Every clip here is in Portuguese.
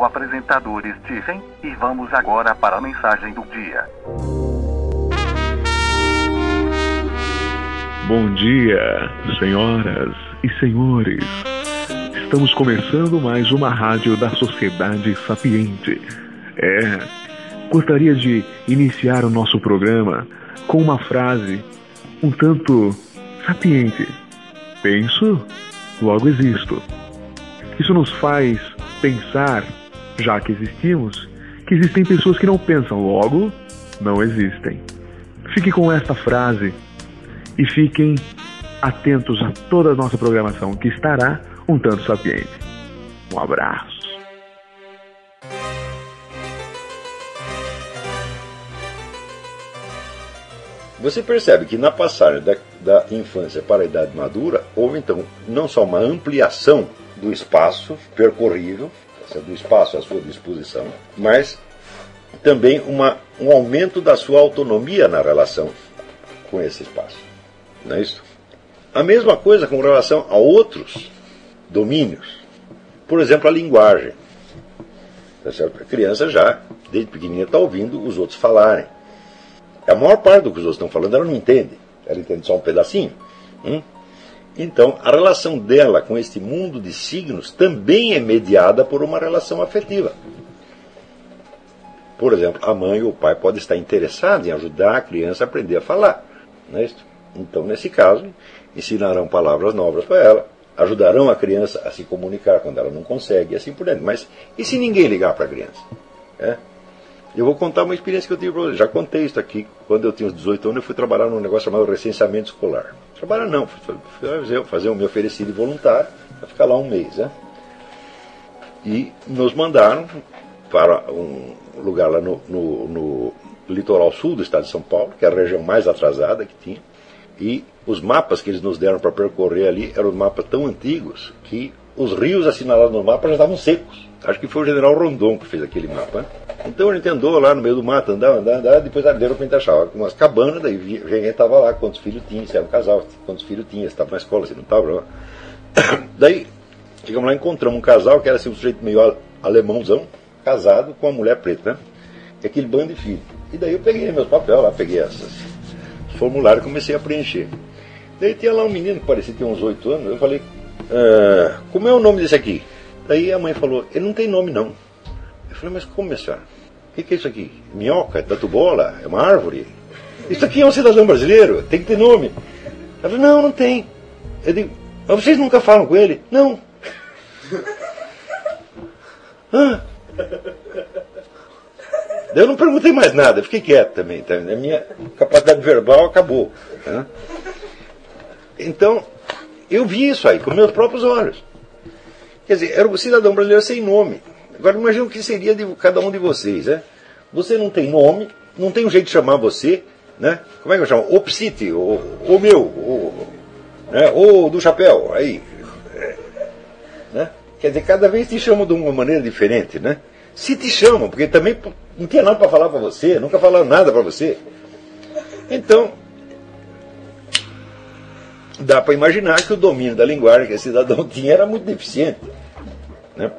o apresentador Stephen e vamos agora para a mensagem do dia. Bom dia, senhoras e senhores. Estamos começando mais uma rádio da Sociedade Sapiente. É, gostaria de iniciar o nosso programa com uma frase um tanto sapiente. Penso, logo existo. Isso nos faz pensar, já que existimos, que existem pessoas que não pensam, logo não existem. Fique com esta frase e fiquem atentos a toda a nossa programação que estará um tanto sapiente. Um abraço. Você percebe que na passagem da, da, infância para a idade madura, houve então não só uma ampliação do espaço percorrível, do espaço à sua disposição, mas também uma, um aumento da sua autonomia na relação com esse espaço. Não é isso? A mesma coisa com relação a outros domínios. Por exemplo, a linguagem. Tá a criança já, desde pequenininha, está ouvindo os outros falarem. A maior parte do que os outros estão falando ela não entende. Ela entende só um pedacinho. Hum? Então, a relação dela com este mundo de signos também é mediada por uma relação afetiva. Por exemplo, a mãe ou o pai pode estar interessado em ajudar a criança a aprender a falar. Não é? Então, nesse caso, ensinarão palavras novas para ela, ajudarão a criança a se comunicar quando ela não consegue, e assim por diante. Mas e se ninguém ligar para a criança? É? Eu vou contar uma experiência que eu tive para vocês. Já contei isso aqui. Quando eu tinha uns 18 anos, eu fui trabalhar num negócio chamado recenseamento escolar. Trabalhar não, fui fazer, fazer o meu oferecido voluntário para ficar lá um mês. Né? E nos mandaram para um lugar lá no, no, no litoral sul do estado de São Paulo, que é a região mais atrasada que tinha. E os mapas que eles nos deram para percorrer ali eram mapas tão antigos que os rios assinalados no mapa já estavam secos. Acho que foi o general Rondon que fez aquele mapa. Então a gente andou lá no meio do mato, andava, andava, andava depois deram para gente achar umas cabanas, daí gente estava lá, quantos filhos tinha, se era um casal, quantos filhos tinha, se estava na escola, se não estava. Daí, chegamos lá encontramos um casal que era assim, um sujeito meio alemãozão, casado com uma mulher preta, né? E aquele bando de filhos. E daí eu peguei meus papéis lá, peguei essas formulários e comecei a preencher. Daí tinha lá um menino que parecia ter uns oito anos, eu falei, ah, como é o nome desse aqui? Daí a mãe falou, ele não tem nome não. Eu falei, mas como, minha senhora? O que, que, é isso aqui? Minhoca? É tatu bola? É uma árvore? Isso aqui é um cidadão brasileiro, tem que ter nome. Ela falou, não, não tem. Eu digo, mas vocês nunca falam com ele? Não. ah. Eu não perguntei mais nada, fiquei quieto também. Tá? A minha capacidade verbal acabou. Tá? Então, eu vi isso aí com meus próprios olhos. Quer dizer, era o cidadão brasileiro sem nome. Agora imagina o que seria de cada um de vocês, né? Você não tem nome, não tem um jeito de chamar você, né? Como é que eu chamo? O Psite, o, o meu, o, né? o do chapéu, aí. É, né? Quer dizer, cada vez te chamam de uma maneira diferente, né? Se te chamam, porque também não tinha nada para falar para você, nunca falaram nada para você. Então, dá para imaginar que o domínio da linguagem que esse cidadão tinha era muito deficiente. Né?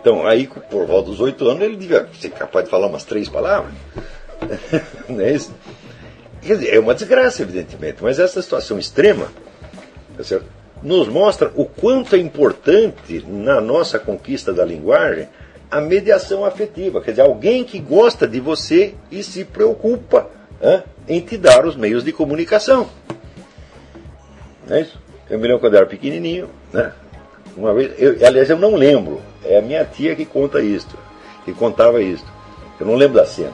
Então, aí, por volta dos oito anos, ele devia ser capaz de falar umas três palavras. Não é isso? Quer dizer, é uma desgraça, evidentemente, mas essa situação extrema tá nos mostra o quanto é importante na nossa conquista da linguagem a mediação afetiva. Quer dizer, alguém que gosta de você e se preocupa em te dar os meios de comunicação. Não é isso? Eu me lembro quando eu era pequenininho, né? Uma vez, eu, aliás, eu não lembro. É a minha tia que conta isto, que contava isto. Eu não lembro da cena.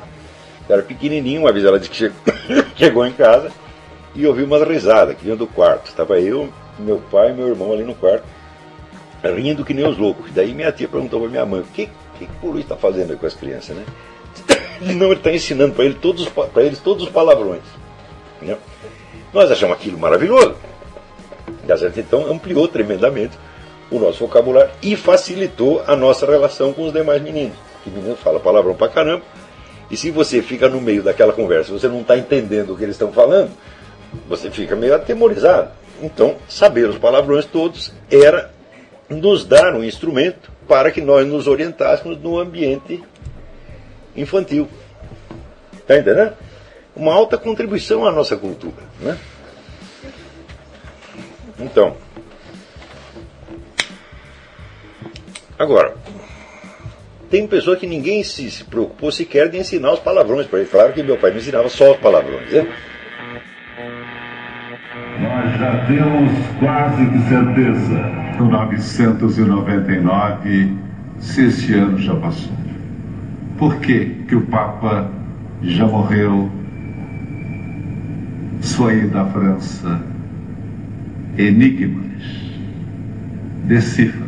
Eu era pequenininho, uma vez ela disse que chegou, chegou em casa e ouviu uma risada que vinha do quarto. Estava eu, meu pai e meu irmão ali no quarto, rindo que nem os loucos. Daí minha tia perguntou para minha mãe: o que, que, o Luiz está fazendo com as crianças, né? Não, ele está ensinando para ele todos, eles todos os palavrões. Né? Nós achamos aquilo maravilhoso. Então ampliou tremendamente o nosso vocabulário e facilitou a nossa relação com os demais meninos. Que menino fala palavrão pra caramba. E se você fica no meio daquela conversa, você não está entendendo o que eles estão falando, você fica meio atemorizado. Então, saber os palavrões todos era nos dar um instrumento para que nós nos orientássemos no ambiente infantil. Está entendendo? Uma alta contribuição à nossa cultura. Né? Então, agora, tem pessoa que ninguém se, se preocupou sequer de ensinar os palavrões para ele. Claro que meu pai me ensinava só os palavrões. Né? Nós já temos quase que certeza. 1999, se esse ano já passou. Por que, que o Papa já morreu? Sua ida à França. Enigmas. Decifrem.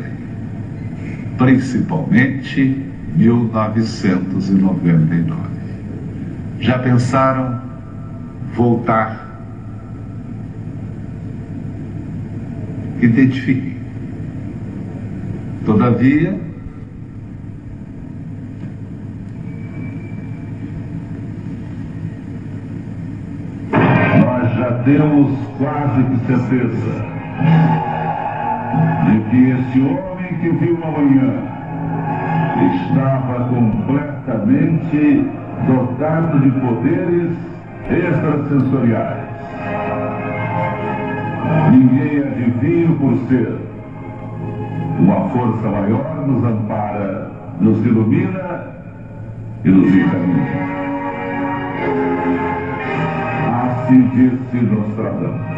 Principalmente 1999. Já pensaram voltar? Identifiquem. Todavia, nós já temos quase que certeza de que esse homem que viu amanhã estava completamente dotado de poderes extrasensoriais. Ninguém adivinha por ser. Uma força maior nos ampara, nos ilumina e nos encaminha. Assim disse Nostradamus.